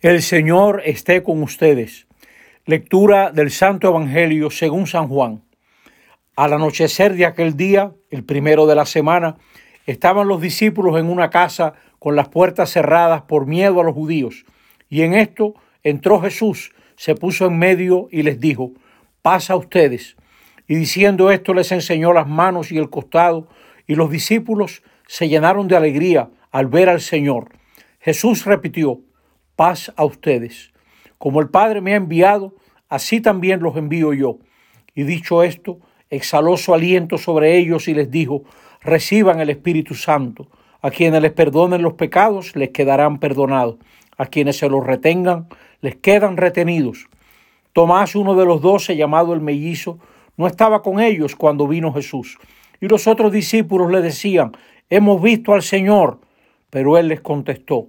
El Señor esté con ustedes. Lectura del Santo Evangelio según San Juan. Al anochecer de aquel día, el primero de la semana, estaban los discípulos en una casa con las puertas cerradas por miedo a los judíos. Y en esto entró Jesús, se puso en medio y les dijo, pasa ustedes. Y diciendo esto les enseñó las manos y el costado, y los discípulos se llenaron de alegría al ver al Señor. Jesús repitió, paz a ustedes. Como el Padre me ha enviado, así también los envío yo. Y dicho esto, exhaló su aliento sobre ellos y les dijo, reciban el Espíritu Santo. A quienes les perdonen los pecados, les quedarán perdonados. A quienes se los retengan, les quedan retenidos. Tomás, uno de los doce, llamado el mellizo, no estaba con ellos cuando vino Jesús. Y los otros discípulos le decían, hemos visto al Señor. Pero él les contestó,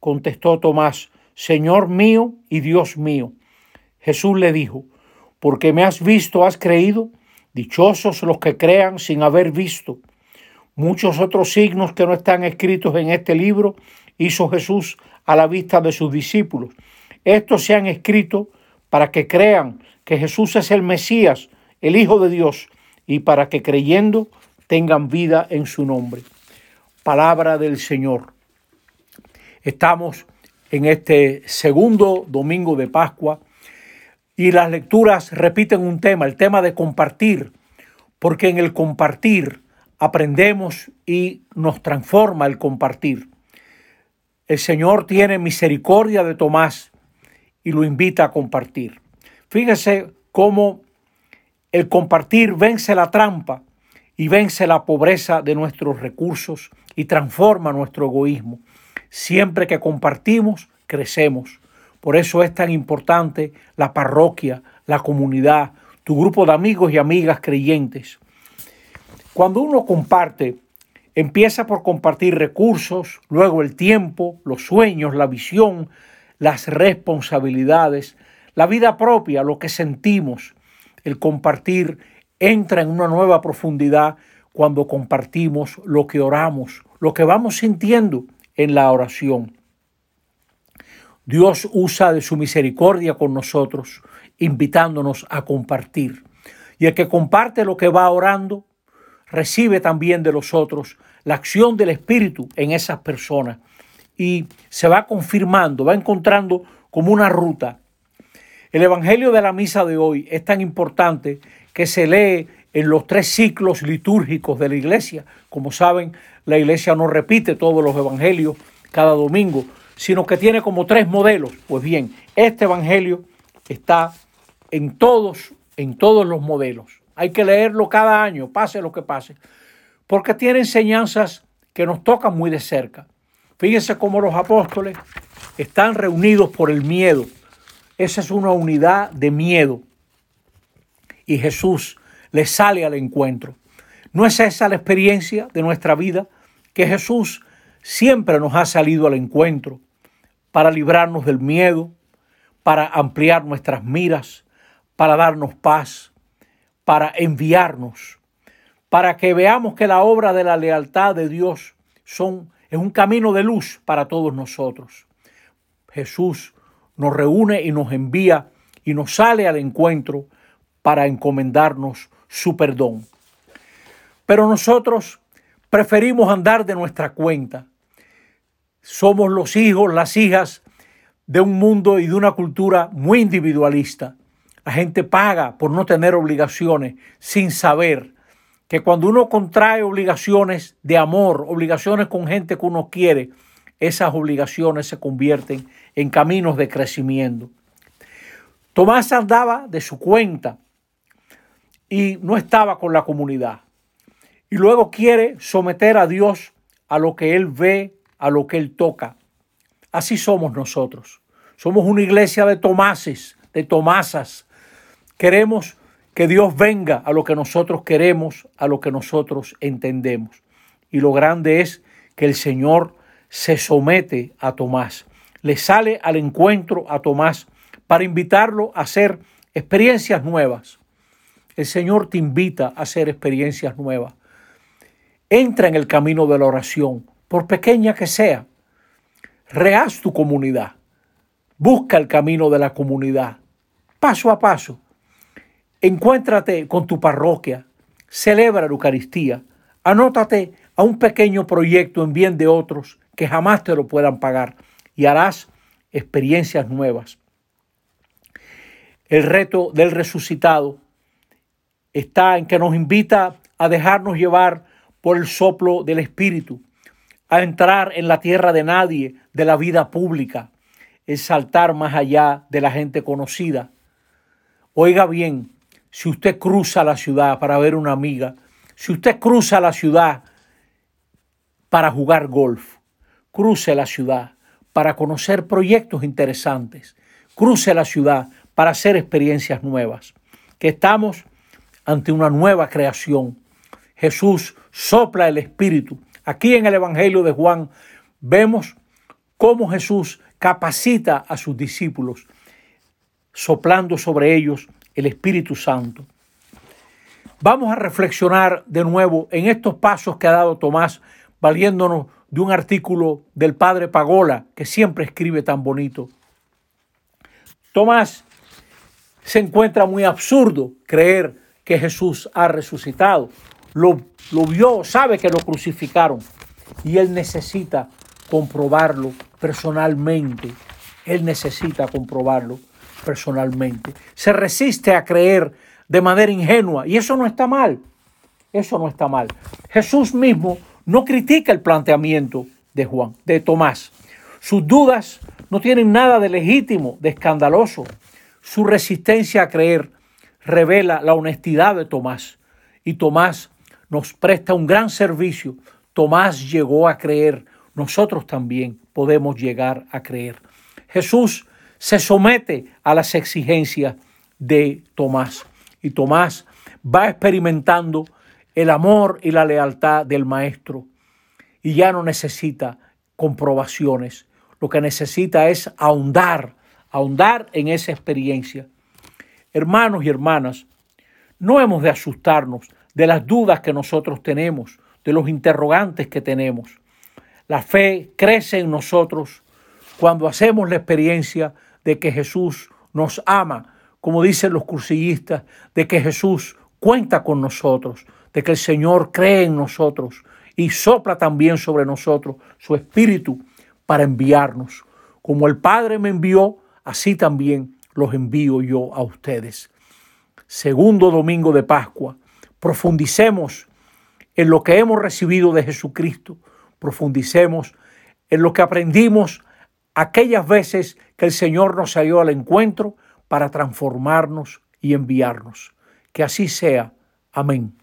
Contestó Tomás, Señor mío y Dios mío. Jesús le dijo, porque me has visto, has creído. Dichosos los que crean sin haber visto. Muchos otros signos que no están escritos en este libro hizo Jesús a la vista de sus discípulos. Estos se han escrito para que crean que Jesús es el Mesías, el Hijo de Dios, y para que creyendo tengan vida en su nombre palabra del Señor. Estamos en este segundo domingo de Pascua y las lecturas repiten un tema, el tema de compartir, porque en el compartir aprendemos y nos transforma el compartir. El Señor tiene misericordia de Tomás y lo invita a compartir. Fíjese cómo el compartir vence la trampa y vence la pobreza de nuestros recursos y transforma nuestro egoísmo. Siempre que compartimos, crecemos. Por eso es tan importante la parroquia, la comunidad, tu grupo de amigos y amigas creyentes. Cuando uno comparte, empieza por compartir recursos, luego el tiempo, los sueños, la visión, las responsabilidades, la vida propia, lo que sentimos. El compartir entra en una nueva profundidad cuando compartimos lo que oramos, lo que vamos sintiendo en la oración. Dios usa de su misericordia con nosotros, invitándonos a compartir. Y el que comparte lo que va orando, recibe también de los otros la acción del Espíritu en esas personas y se va confirmando, va encontrando como una ruta. El Evangelio de la misa de hoy es tan importante que se lee en los tres ciclos litúrgicos de la iglesia. Como saben, la iglesia no repite todos los evangelios cada domingo, sino que tiene como tres modelos. Pues bien, este evangelio está en todos, en todos los modelos. Hay que leerlo cada año, pase lo que pase, porque tiene enseñanzas que nos tocan muy de cerca. Fíjense cómo los apóstoles están reunidos por el miedo. Esa es una unidad de miedo. Y Jesús les sale al encuentro. ¿No es esa la experiencia de nuestra vida? Que Jesús siempre nos ha salido al encuentro para librarnos del miedo, para ampliar nuestras miras, para darnos paz, para enviarnos, para que veamos que la obra de la lealtad de Dios son, es un camino de luz para todos nosotros. Jesús nos reúne y nos envía y nos sale al encuentro para encomendarnos su perdón. Pero nosotros preferimos andar de nuestra cuenta. Somos los hijos, las hijas de un mundo y de una cultura muy individualista. La gente paga por no tener obligaciones sin saber que cuando uno contrae obligaciones de amor, obligaciones con gente que uno quiere, esas obligaciones se convierten en caminos de crecimiento. Tomás andaba de su cuenta y no estaba con la comunidad. Y luego quiere someter a Dios a lo que él ve, a lo que él toca. Así somos nosotros. Somos una iglesia de Tomases, de Tomasas. Queremos que Dios venga a lo que nosotros queremos, a lo que nosotros entendemos. Y lo grande es que el Señor se somete a Tomás, le sale al encuentro a Tomás para invitarlo a hacer experiencias nuevas. El Señor te invita a hacer experiencias nuevas. Entra en el camino de la oración, por pequeña que sea. Rehaz tu comunidad. Busca el camino de la comunidad, paso a paso. Encuéntrate con tu parroquia. Celebra la Eucaristía. Anótate a un pequeño proyecto en bien de otros que jamás te lo puedan pagar y harás experiencias nuevas. El reto del resucitado está en que nos invita a dejarnos llevar por el soplo del Espíritu, a entrar en la tierra de nadie, de la vida pública, el saltar más allá de la gente conocida. Oiga bien, si usted cruza la ciudad para ver una amiga, si usted cruza la ciudad para jugar golf, cruce la ciudad para conocer proyectos interesantes, cruce la ciudad para hacer experiencias nuevas, que estamos ante una nueva creación. Jesús sopla el Espíritu. Aquí en el Evangelio de Juan vemos cómo Jesús capacita a sus discípulos, soplando sobre ellos el Espíritu Santo. Vamos a reflexionar de nuevo en estos pasos que ha dado Tomás, valiéndonos de un artículo del padre Pagola, que siempre escribe tan bonito. Tomás se encuentra muy absurdo creer que Jesús ha resucitado. Lo, lo vio, sabe que lo crucificaron y él necesita comprobarlo personalmente. Él necesita comprobarlo personalmente. Se resiste a creer de manera ingenua y eso no está mal. Eso no está mal. Jesús mismo no critica el planteamiento de Juan, de Tomás. Sus dudas no tienen nada de legítimo, de escandaloso. Su resistencia a creer revela la honestidad de Tomás. Y Tomás nos presta un gran servicio. Tomás llegó a creer. Nosotros también podemos llegar a creer. Jesús se somete a las exigencias de Tomás. Y Tomás va experimentando el amor y la lealtad del maestro y ya no necesita comprobaciones. Lo que necesita es ahondar, ahondar en esa experiencia. Hermanos y hermanas, no hemos de asustarnos de las dudas que nosotros tenemos, de los interrogantes que tenemos. La fe crece en nosotros cuando hacemos la experiencia de que Jesús nos ama, como dicen los cursillistas, de que Jesús cuenta con nosotros, de que el Señor cree en nosotros y sopla también sobre nosotros su espíritu para enviarnos. Como el Padre me envió, así también los envío yo a ustedes. Segundo domingo de Pascua, profundicemos en lo que hemos recibido de Jesucristo, profundicemos en lo que aprendimos aquellas veces que el Señor nos salió al encuentro para transformarnos y enviarnos. Que así sea. Amén.